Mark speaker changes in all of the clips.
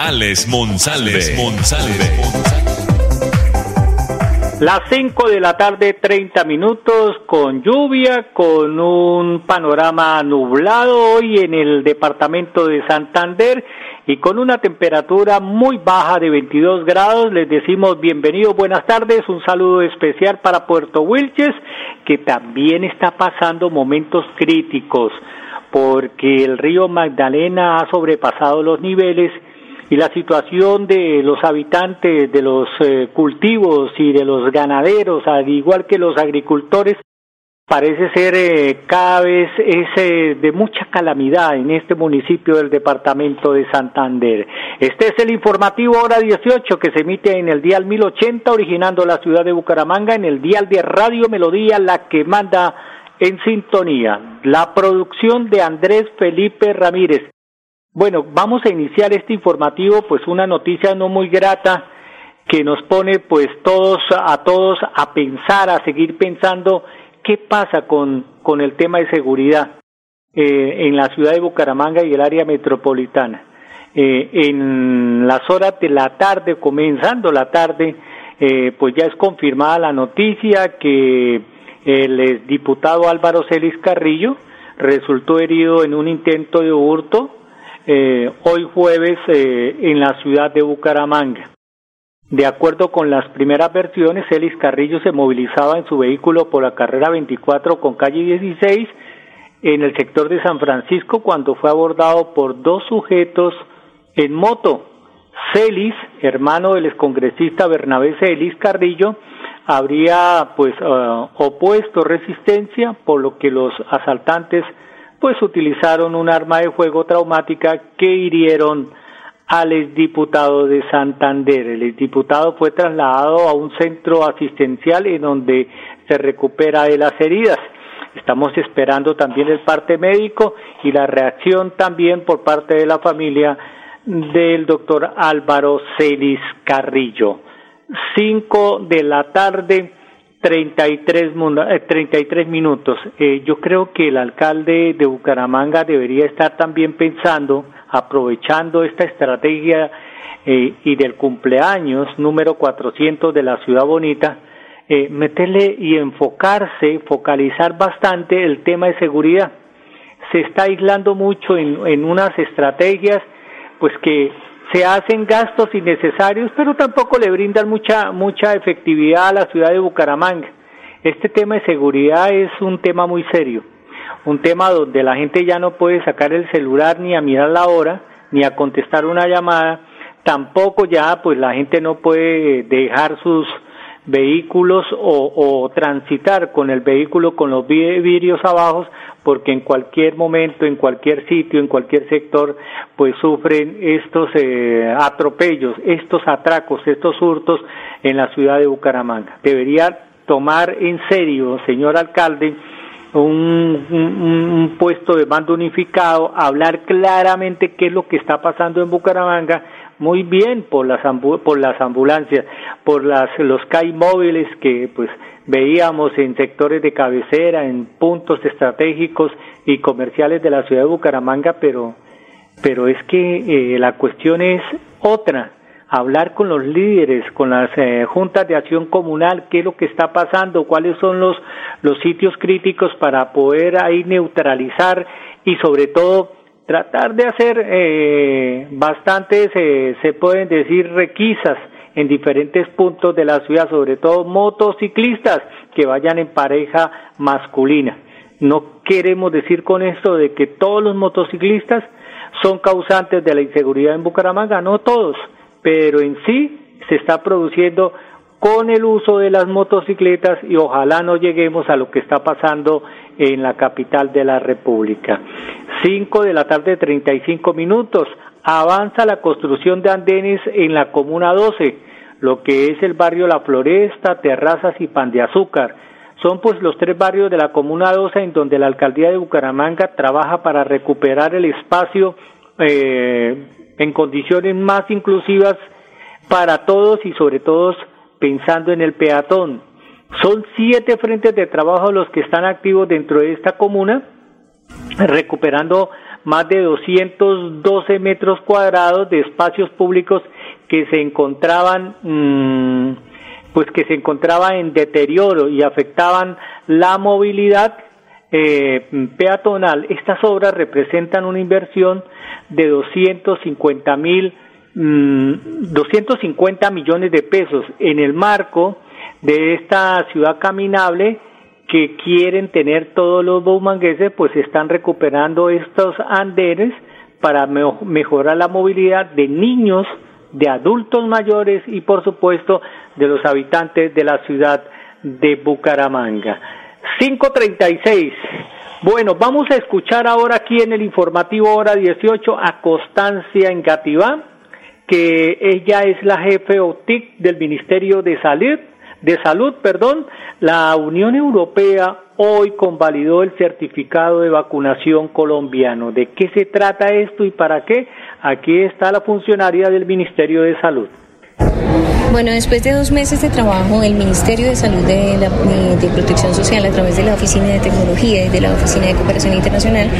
Speaker 1: Alex Monsalve. Monsalve.
Speaker 2: Las 5 de la tarde, 30 minutos, con lluvia, con un panorama nublado hoy en el departamento de Santander y con una temperatura muy baja de 22 grados. Les decimos bienvenidos, buenas tardes, un saludo especial para Puerto Wilches, que también está pasando momentos críticos, porque el río Magdalena ha sobrepasado los niveles y la situación de los habitantes de los eh, cultivos y de los ganaderos, al igual que los agricultores, parece ser eh, cada vez es eh, de mucha calamidad en este municipio del departamento de Santander. Este es el informativo hora 18 que se emite en el dial 1080 originando la ciudad de Bucaramanga en el dial de Radio Melodía la que manda en sintonía. La producción de Andrés Felipe Ramírez. Bueno, vamos a iniciar este informativo pues una noticia no muy grata que nos pone pues todos a todos a pensar, a seguir pensando ¿Qué pasa con, con el tema de seguridad eh, en la ciudad de Bucaramanga y el área metropolitana? Eh, en las horas de la tarde, comenzando la tarde, eh, pues ya es confirmada la noticia que el diputado Álvaro Celis Carrillo resultó herido en un intento de hurto hoy jueves en la ciudad de Bucaramanga. De acuerdo con las primeras versiones, Elis Carrillo se movilizaba en su vehículo por la carrera 24 con calle 16 en el sector de San Francisco cuando fue abordado por dos sujetos en moto. Celis, hermano del excongresista Bernabé Celis Carrillo, habría pues eh, opuesto resistencia, por lo que los asaltantes pues utilizaron un arma de fuego traumática que hirieron al exdiputado de Santander. El exdiputado fue trasladado a un centro asistencial en donde se recupera de las heridas. Estamos esperando también el parte médico y la reacción también por parte de la familia del doctor Álvaro Celis Carrillo. Cinco de la tarde, treinta y tres eh, minutos. Eh, yo creo que el alcalde de Bucaramanga debería estar también pensando aprovechando esta estrategia eh, y del cumpleaños número 400 de la ciudad bonita, eh, meterle y enfocarse, focalizar bastante el tema de seguridad. Se está aislando mucho en, en unas estrategias, pues que se hacen gastos innecesarios, pero tampoco le brindan mucha, mucha efectividad a la ciudad de Bucaramanga. Este tema de seguridad es un tema muy serio un tema donde la gente ya no puede sacar el celular ni a mirar la hora, ni a contestar una llamada, tampoco ya pues la gente no puede dejar sus vehículos o, transitar con el vehículo con los vidrios abajo porque en cualquier momento, en cualquier sitio, en cualquier sector, pues sufren estos eh, atropellos, estos atracos, estos hurtos en la ciudad de Bucaramanga. Debería tomar en serio, señor alcalde, un, un, puesto de mando unificado, hablar claramente qué es lo que está pasando en Bucaramanga, muy bien por las por las ambulancias, por las los CAI móviles que pues veíamos en sectores de cabecera, en puntos estratégicos y comerciales de la ciudad de Bucaramanga, pero pero es que eh, la cuestión es otra. Hablar con los líderes, con las eh, juntas de acción comunal, qué es lo que está pasando, cuáles son los, los sitios críticos para poder ahí neutralizar y sobre todo tratar de hacer eh, bastantes, eh, se pueden decir, requisas en diferentes puntos de la ciudad, sobre todo motociclistas que vayan en pareja masculina. No queremos decir con esto de que todos los motociclistas son causantes de la inseguridad en Bucaramanga, no todos pero en sí se está produciendo con el uso de las motocicletas y ojalá no lleguemos a lo que está pasando en la capital de la República. 5 de la tarde, 35 minutos. Avanza la construcción de andenes en la Comuna 12, lo que es el barrio La Floresta, Terrazas y Pan de Azúcar. Son pues los tres barrios de la Comuna 12 en donde la alcaldía de Bucaramanga trabaja para recuperar el espacio eh, en condiciones más inclusivas para todos y sobre todo pensando en el peatón. Son siete frentes de trabajo los que están activos dentro de esta comuna, recuperando más de 212 metros cuadrados de espacios públicos que se encontraban mmm, pues que se encontraba en deterioro y afectaban la movilidad eh, peatonal. Estas obras representan una inversión de 250 mil, 250 mm, millones de pesos en el marco de esta ciudad caminable que quieren tener todos los baumangueses, pues están recuperando estos andenes para mejorar la movilidad de niños, de adultos mayores y por supuesto de los habitantes de la ciudad de Bucaramanga. 536. Bueno, vamos a escuchar ahora aquí en el informativo hora 18 a Constancia Engativá, que ella es la jefe OTIC del Ministerio de Salud, de Salud, perdón, la Unión Europea hoy convalidó el certificado de vacunación colombiano. ¿De qué se trata esto y para qué? Aquí está la funcionaria del Ministerio de Salud.
Speaker 3: Bueno, después de dos meses de trabajo, el Ministerio de Salud de, la, de Protección Social, a través de la Oficina de Tecnología y de la Oficina de Cooperación Internacional,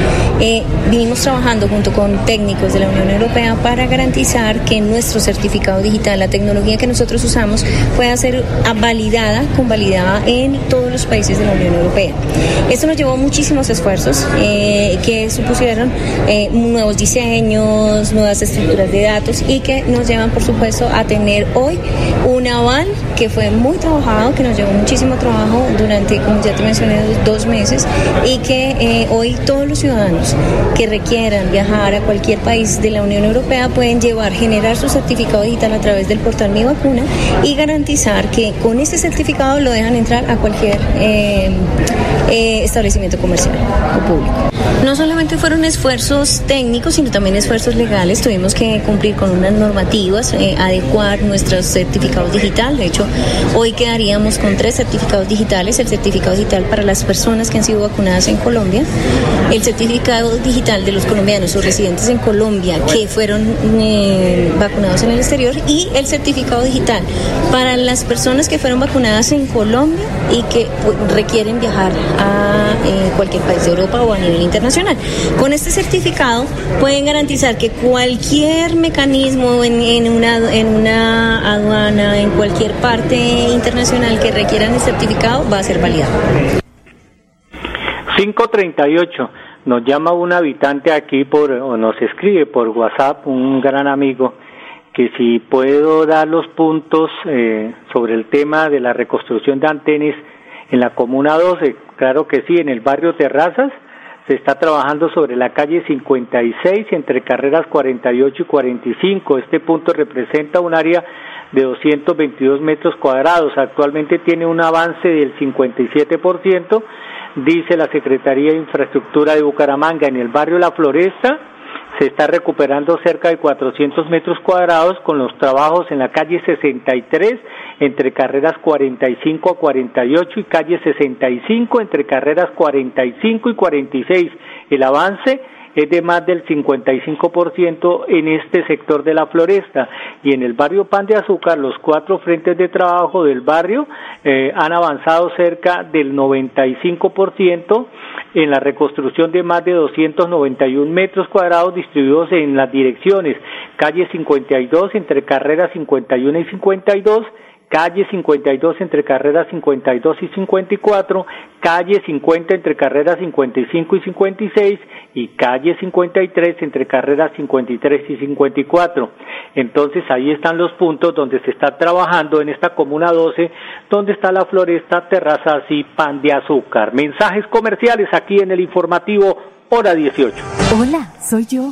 Speaker 3: eh, vinimos trabajando junto con técnicos de la Unión Europea para garantizar que nuestro certificado digital, la tecnología que nosotros usamos, pueda ser validada, convalidada en todos los países de la Unión Europea. Esto nos llevó muchísimos esfuerzos eh, que supusieron eh, nuevos diseños, nuevas estructuras de datos y que nos llevan, por supuesto, a tener hoy un aval que fue muy trabajado, que nos llevó muchísimo trabajo durante, como ya te mencioné, dos meses y que eh, hoy todos los ciudadanos que requieran viajar a cualquier país de la Unión Europea pueden llevar, generar su certificado digital a través del portal Mi Vacuna y garantizar que con ese certificado lo dejan entrar a cualquier eh, eh, establecimiento comercial o público. No solamente fueron esfuerzos técnicos, sino también esfuerzos legales. Tuvimos que cumplir con unas normativas, adecuar nuestros certificados digitales. De hecho, hoy quedaríamos con tres certificados digitales. El certificado digital para las personas que han sido vacunadas en Colombia, el certificado digital de los colombianos o residentes en Colombia que fueron eh, vacunados en el exterior y el certificado digital para las personas que fueron vacunadas en Colombia y que requieren viajar a eh, cualquier país de Europa o a nivel internacional. Con este certificado pueden garantizar que cualquier mecanismo en, en una, en una aduana, en cualquier parte internacional que requieran el certificado va a ser validado.
Speaker 2: 538. Nos llama un habitante aquí por, o nos escribe por WhatsApp, un gran amigo, que si puedo dar los puntos eh, sobre el tema de la reconstrucción de antenas en la Comuna 12. Claro que sí, en el barrio Terrazas se está trabajando sobre la calle 56 entre carreras 48 y 45. Este punto representa un área de 222 metros cuadrados. Actualmente tiene un avance del 57%, dice la Secretaría de Infraestructura de Bucaramanga. En el barrio La Floresta se está recuperando cerca de 400 metros cuadrados con los trabajos en la calle 63 entre carreras 45 a 48 y calle 65 entre carreras 45 y 46. El avance es de más del 55% en este sector de la floresta. Y en el barrio Pan de Azúcar los cuatro frentes de trabajo del barrio eh, han avanzado cerca del 95% en la reconstrucción de más de 291 metros cuadrados distribuidos en las direcciones. Calle 52 entre carreras 51 y 52 calle 52 entre carreras 52 y 54, calle 50 entre carreras 55 y 56 y calle 53 entre carreras 53 y 54. Entonces ahí están los puntos donde se está trabajando en esta comuna 12, donde está la floresta, terrazas y pan de azúcar. Mensajes comerciales aquí en el informativo hora 18.
Speaker 4: Hola, soy yo.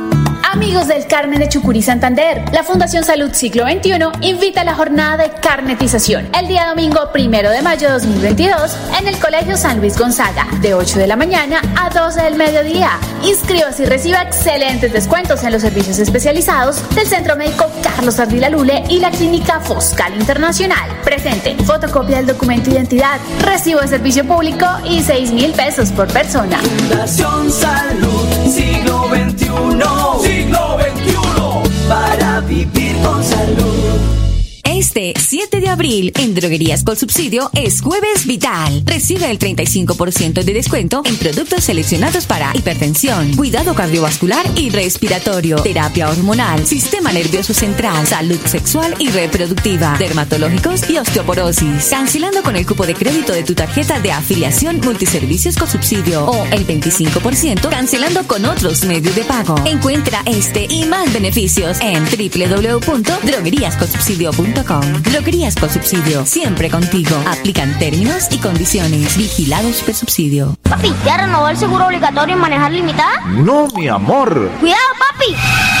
Speaker 5: Amigos del Carmen de Chucurí Santander, la Fundación Salud Siglo XXI invita a la jornada de carnetización el día domingo primero de mayo de 2022 en el Colegio San Luis Gonzaga, de 8 de la mañana a 12 del mediodía. Inscríbase y reciba excelentes descuentos en los servicios especializados del Centro Médico Carlos Ardila Lule y la Clínica Foscal Internacional. Presente, fotocopia del documento de identidad, recibo de servicio público y 6 mil pesos por persona.
Speaker 6: Fundación Salud Siglo XXI
Speaker 7: abril en Droguerías con Subsidio es Jueves Vital. Recibe el 35% de descuento en productos seleccionados para hipertensión, cuidado cardiovascular y respiratorio, terapia hormonal, sistema nervioso central, salud sexual y reproductiva, dermatológicos y osteoporosis. Cancelando con el cupo de crédito de tu tarjeta de afiliación multiservicios con subsidio o el 25% cancelando con otros medios de pago. Encuentra este y más beneficios en www.drogueríasconsubsidio.com. Droguerías con subsidio. Siempre contigo. Aplican términos y condiciones. Vigilados por subsidio.
Speaker 8: Papi, ¿ya renovó el seguro obligatorio en manejar limitada?
Speaker 9: No, mi amor.
Speaker 8: Cuidado, papi.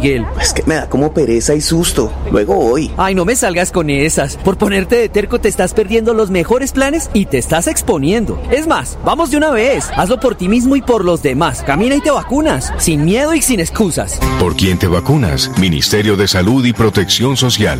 Speaker 10: Miguel?
Speaker 11: Es que me da como pereza y susto. Luego voy.
Speaker 10: Ay, no me salgas con esas. Por ponerte de terco te estás perdiendo los mejores planes y te estás exponiendo. Es más, vamos de una vez. Hazlo por ti mismo y por los demás. Camina y te vacunas. Sin miedo y sin excusas.
Speaker 12: ¿Por quién te vacunas? Ministerio de Salud y Protección Social.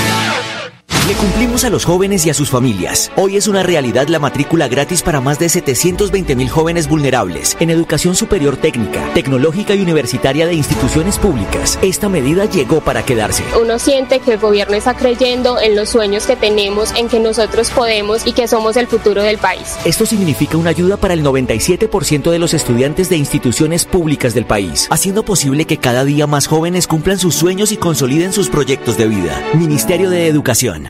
Speaker 13: Le cumplimos a los jóvenes y a sus familias. Hoy es una realidad la matrícula gratis para más de 720 mil jóvenes vulnerables en educación superior técnica, tecnológica y universitaria de instituciones públicas. Esta medida llegó para quedarse.
Speaker 14: Uno siente que el gobierno está creyendo en los sueños que tenemos, en que nosotros podemos y que somos el futuro del país.
Speaker 13: Esto significa una ayuda para el 97% de los estudiantes de instituciones públicas del país, haciendo posible que cada día más jóvenes cumplan sus sueños y consoliden sus proyectos de vida. Ministerio de Educación.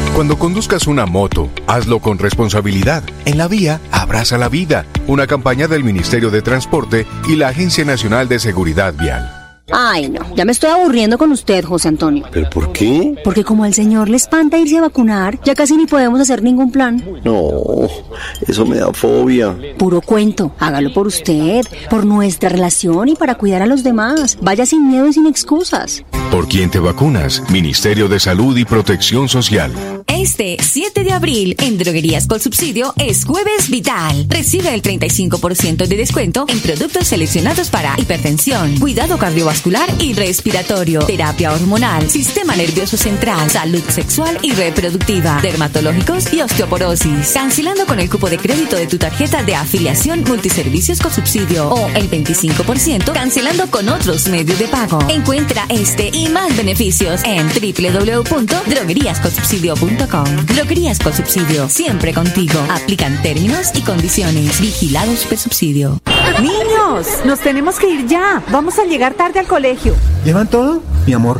Speaker 12: Cuando conduzcas una moto, hazlo con responsabilidad. En la vía, abraza la vida. Una campaña del Ministerio de Transporte y la Agencia Nacional de Seguridad Vial.
Speaker 15: Ay, no, ya me estoy aburriendo con usted, José Antonio.
Speaker 11: ¿Pero por qué?
Speaker 15: Porque como al señor le espanta irse a vacunar, ya casi ni podemos hacer ningún plan.
Speaker 11: No, eso me da fobia.
Speaker 15: Puro cuento, hágalo por usted, por nuestra relación y para cuidar a los demás. Vaya sin miedo y sin excusas.
Speaker 12: ¿Por quién te vacunas? Ministerio de Salud y Protección Social.
Speaker 7: Este 7 de abril en Droguerías con Subsidio es Jueves Vital. Recibe el 35% de descuento en productos seleccionados para hipertensión, cuidado cardiovascular y respiratorio, terapia hormonal, sistema nervioso central, salud sexual y reproductiva, dermatológicos y osteoporosis. Cancelando con el cupo de crédito de tu tarjeta de afiliación multiservicios con subsidio o el 25% cancelando con otros medios de pago. Encuentra este y más beneficios en www.drogueríasconsubsidio.com. Droguerías con subsidio, siempre contigo. Aplican términos y condiciones. Vigilados por subsidio.
Speaker 4: Niños, nos tenemos que ir ya. Vamos a llegar tarde al colegio.
Speaker 9: ¿Llevan todo? Mi amor,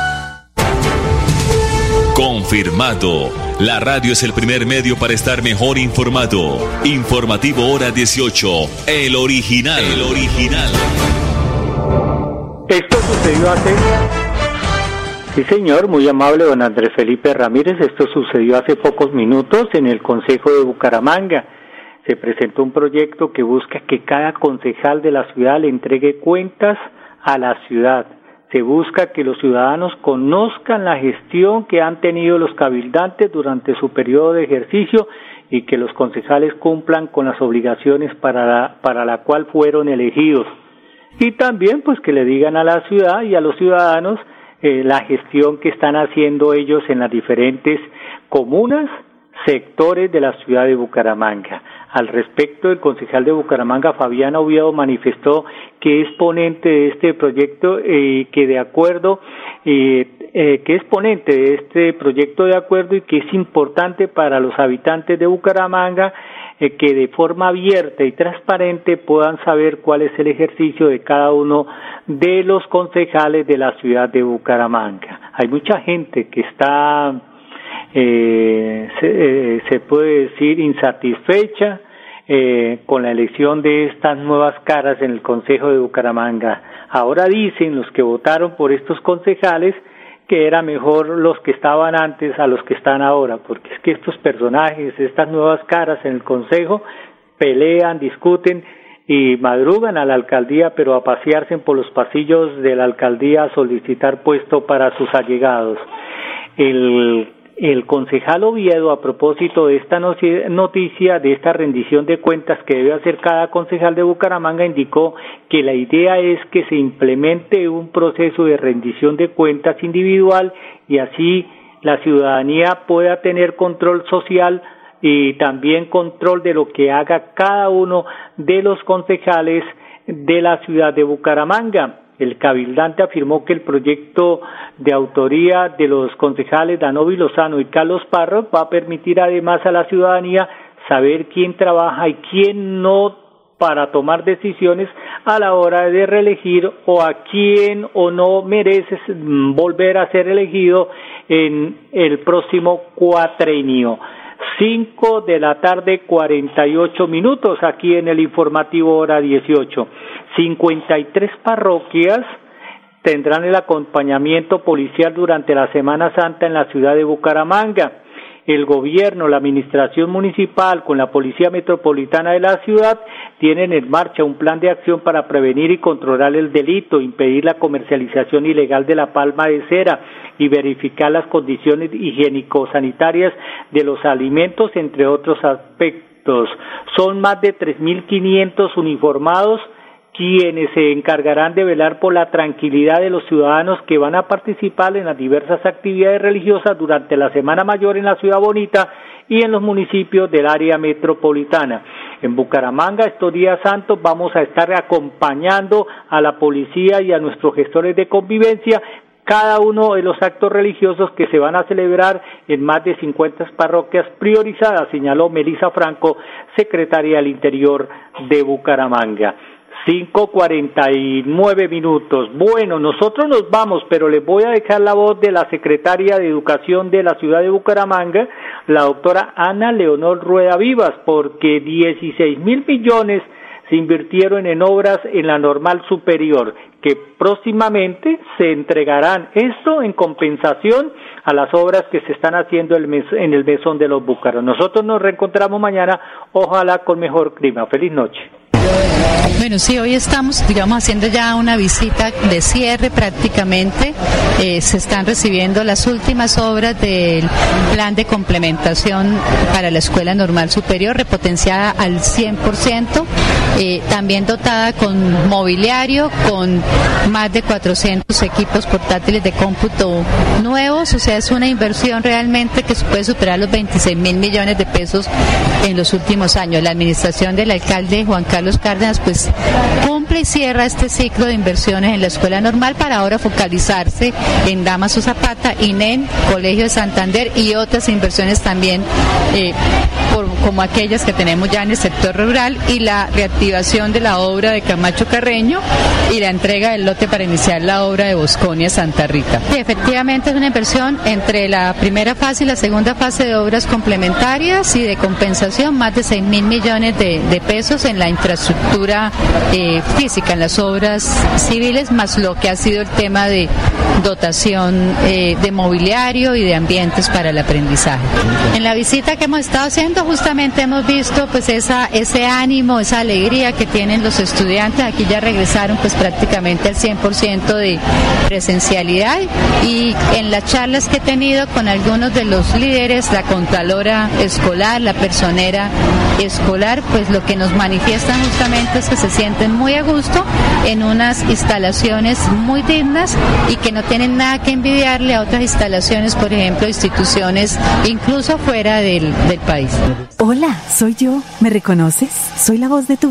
Speaker 1: Confirmado. La radio es el primer medio para estar mejor informado. Informativo Hora 18. El original. El original.
Speaker 2: Esto sucedió hace... Sí, señor, muy amable don Andrés Felipe Ramírez. Esto sucedió hace pocos minutos en el Consejo de Bucaramanga. Se presentó un proyecto que busca que cada concejal de la ciudad le entregue cuentas a la ciudad se busca que los ciudadanos conozcan la gestión que han tenido los cabildantes durante su periodo de ejercicio y que los concejales cumplan con las obligaciones para la, para la cual fueron elegidos. Y también pues que le digan a la ciudad y a los ciudadanos eh, la gestión que están haciendo ellos en las diferentes comunas, sectores de la ciudad de Bucaramanga. Al respecto, el concejal de Bucaramanga, Fabián Oviedo, manifestó que es ponente de este proyecto y eh, que de acuerdo, eh, eh, que es ponente de este proyecto de acuerdo y que es importante para los habitantes de Bucaramanga que de forma abierta y transparente puedan saber cuál es el ejercicio de cada uno de los concejales de la ciudad de Bucaramanga. Hay mucha gente que está eh, se, eh, se, puede decir insatisfecha eh, con la elección de estas nuevas caras en el Consejo de Bucaramanga. Ahora dicen los que votaron por estos concejales que era mejor los que estaban antes a los que están ahora, porque es que estos personajes, estas nuevas caras en el Consejo, pelean, discuten y madrugan a la alcaldía, pero a pasearse por los pasillos de la alcaldía a solicitar puesto para sus allegados. El el concejal Oviedo, a propósito de esta noticia, de esta rendición de cuentas que debe hacer cada concejal de Bucaramanga, indicó que la idea es que se implemente un proceso de rendición de cuentas individual y así la ciudadanía pueda tener control social y también control de lo que haga cada uno de los concejales de la ciudad de Bucaramanga. El cabildante afirmó que el proyecto de autoría de los concejales Danovi Lozano y Carlos Parro va a permitir además a la ciudadanía saber quién trabaja y quién no para tomar decisiones a la hora de reelegir o a quién o no merece volver a ser elegido en el próximo cuatrenio. Cinco de la tarde, cuarenta y ocho minutos aquí en el informativo hora dieciocho. 53 parroquias tendrán el acompañamiento policial durante la Semana Santa en la ciudad de Bucaramanga. El gobierno, la administración municipal con la Policía Metropolitana de la ciudad tienen en marcha un plan de acción para prevenir y controlar el delito, impedir la comercialización ilegal de la palma de cera y verificar las condiciones higiénico-sanitarias de los alimentos, entre otros aspectos. Son más de 3.500 uniformados quienes se encargarán de velar por la tranquilidad de los ciudadanos que van a participar en las diversas actividades religiosas durante la Semana Mayor en la Ciudad Bonita y en los municipios del área metropolitana. En Bucaramanga, estos días santos, vamos a estar acompañando a la policía y a nuestros gestores de convivencia cada uno de los actos religiosos que se van a celebrar en más de 50 parroquias priorizadas, señaló Melisa Franco, secretaria del Interior de Bucaramanga. Cinco cuarenta y nueve minutos. Bueno, nosotros nos vamos, pero les voy a dejar la voz de la secretaria de Educación de la ciudad de Bucaramanga, la doctora Ana Leonor Rueda Vivas, porque 16 mil millones se invirtieron en obras en la normal superior, que próximamente se entregarán esto en compensación a las obras que se están haciendo en el mesón de los Búcaros. Nosotros nos reencontramos mañana, ojalá con mejor clima. Feliz noche.
Speaker 16: Bueno, sí, hoy estamos, digamos, haciendo ya una visita de cierre prácticamente. Eh, se están recibiendo las últimas obras del plan de complementación para la Escuela Normal Superior, repotenciada al 100%. Eh, también dotada con mobiliario, con más de 400 equipos portátiles de cómputo nuevos, o sea, es una inversión realmente que puede superar los 26 mil millones de pesos en los últimos años. La administración del alcalde Juan Carlos Cárdenas pues cumple y cierra este ciclo de inversiones en la escuela normal para ahora focalizarse en Damaso Zapata, INEN, Colegio de Santander y otras inversiones también eh, como aquellas que tenemos ya en el sector rural y la reactivación de la obra de Camacho Carreño y la entrega del lote para iniciar la obra de Bosconia Santa Rita. efectivamente es una inversión entre la primera fase y la segunda fase de obras complementarias y de compensación, más de 6 mil millones de, pesos en la infraestructura eh, física, en las obras civiles, más lo que ha sido el tema de dotación eh, de mobiliario y de ambientes para el aprendizaje. En la visita que hemos estado haciendo justamente hemos visto pues esa, ese ánimo, esa alegría que tienen los estudiantes. Aquí ya regresaron pues prácticamente al 100% de presencialidad y en las charlas que he tenido con algunos de los líderes, la contralora escolar, la personera escolar, pues lo que nos manifiestan justamente es que se sienten muy a gusto en unas instalaciones muy dignas y que no tienen nada que envidiarle a otras instalaciones, por ejemplo, instituciones incluso fuera del, del país.
Speaker 4: Hola, soy yo. ¿Me reconoces? Soy la voz de tu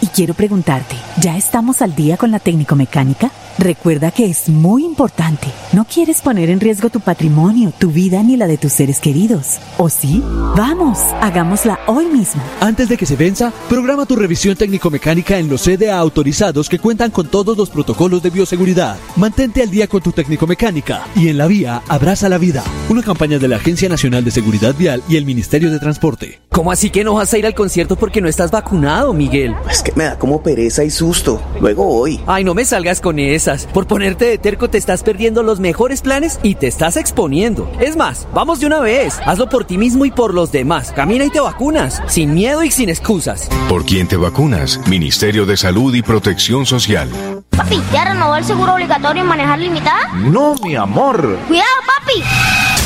Speaker 4: y quiero preguntarte, ¿ya estamos al día con la técnico mecánica? Recuerda que es muy importante. No quieres poner en riesgo tu patrimonio, tu vida ni la de tus seres queridos. ¿O sí? Vamos, hagámosla hoy mismo.
Speaker 17: Antes de que se venza, programa tu revisión técnico-mecánica en los CDA autorizados que cuentan con todos los protocolos de bioseguridad. Mantente al día con tu técnico-mecánica y en la vía abraza la vida. Una campaña de la Agencia Nacional de Seguridad Vial y el Ministerio de Transporte.
Speaker 10: ¿Cómo así que no vas a ir al concierto porque no estás vacunado, Miguel?
Speaker 11: Es que me da como pereza y susto. Luego hoy.
Speaker 10: Ay, no me salgas con eso. Por ponerte de terco te estás perdiendo los mejores planes y te estás exponiendo. Es más, vamos de una vez. Hazlo por ti mismo y por los demás. Camina y te vacunas. Sin miedo y sin excusas.
Speaker 12: ¿Por quién te vacunas? Ministerio de Salud y Protección Social.
Speaker 8: Papi, ¿ya renovó el seguro obligatorio en manejar limitada?
Speaker 18: No, mi amor.
Speaker 8: Cuidado, papi.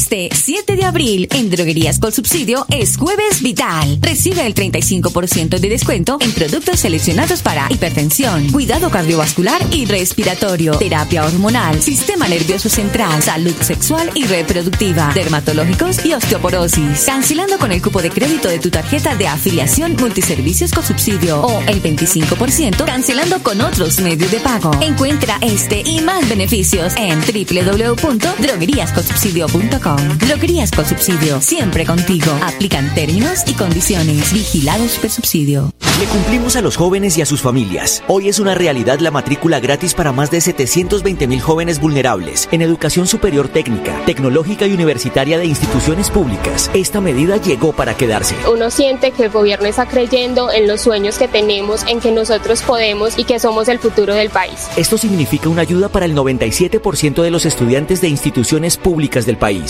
Speaker 7: Este 7 de abril en Droguerías con Subsidio es Jueves Vital. Recibe el 35% de descuento en productos seleccionados para hipertensión, cuidado cardiovascular y respiratorio, terapia hormonal, sistema nervioso central, salud sexual y reproductiva, dermatológicos y osteoporosis. Cancelando con el cupo de crédito de tu tarjeta de afiliación multiservicios con subsidio o el 25% cancelando con otros medios de pago. Encuentra este y más beneficios en www.drogueríasconsubsidio.com. Droguerías con subsidio. Siempre contigo. Aplican términos y condiciones. Vigilados por subsidio.
Speaker 13: Le cumplimos a los jóvenes y a sus familias. Hoy es una realidad la matrícula gratis para más de 720 mil jóvenes vulnerables en educación superior técnica, tecnológica y universitaria de instituciones públicas. Esta medida llegó para quedarse.
Speaker 14: Uno siente que el gobierno está creyendo en los sueños que tenemos, en que nosotros podemos y que somos el futuro del país.
Speaker 13: Esto significa una ayuda para el 97% de los estudiantes de instituciones públicas del país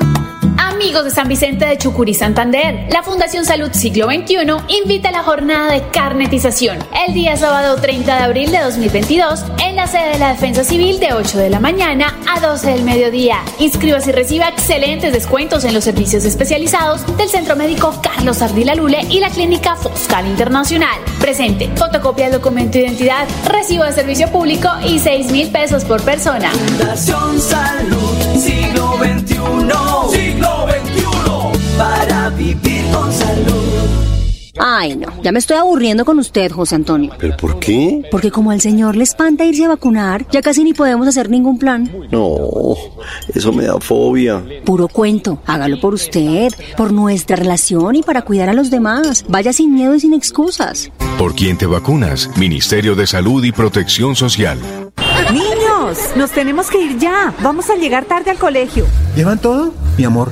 Speaker 5: Amigos de San Vicente de Chucurí, Santander, la Fundación Salud Siglo XXI invita a la jornada de carnetización el día sábado 30 de abril de 2022 en la sede de la Defensa Civil de 8 de la mañana a 12 del mediodía. Inscríbase y reciba excelentes descuentos en los servicios especializados del Centro Médico Carlos Ardila Lule y la Clínica Foscal Internacional. Presente, fotocopia del documento de identidad, recibo de servicio público y 6 mil pesos por persona.
Speaker 6: Fundación Salud Siglo XXI. Siglo
Speaker 15: Ay, no, ya me estoy aburriendo con usted, José Antonio.
Speaker 18: ¿Pero por qué?
Speaker 15: Porque como al señor le espanta irse a vacunar, ya casi ni podemos hacer ningún plan.
Speaker 18: No, eso me da fobia.
Speaker 15: Puro cuento, hágalo por usted, por nuestra relación y para cuidar a los demás. Vaya sin miedo y sin excusas.
Speaker 12: ¿Por quién te vacunas? Ministerio de Salud y Protección Social.
Speaker 4: Niños, nos tenemos que ir ya. Vamos a llegar tarde al colegio.
Speaker 9: ¿Llevan todo? Mi amor,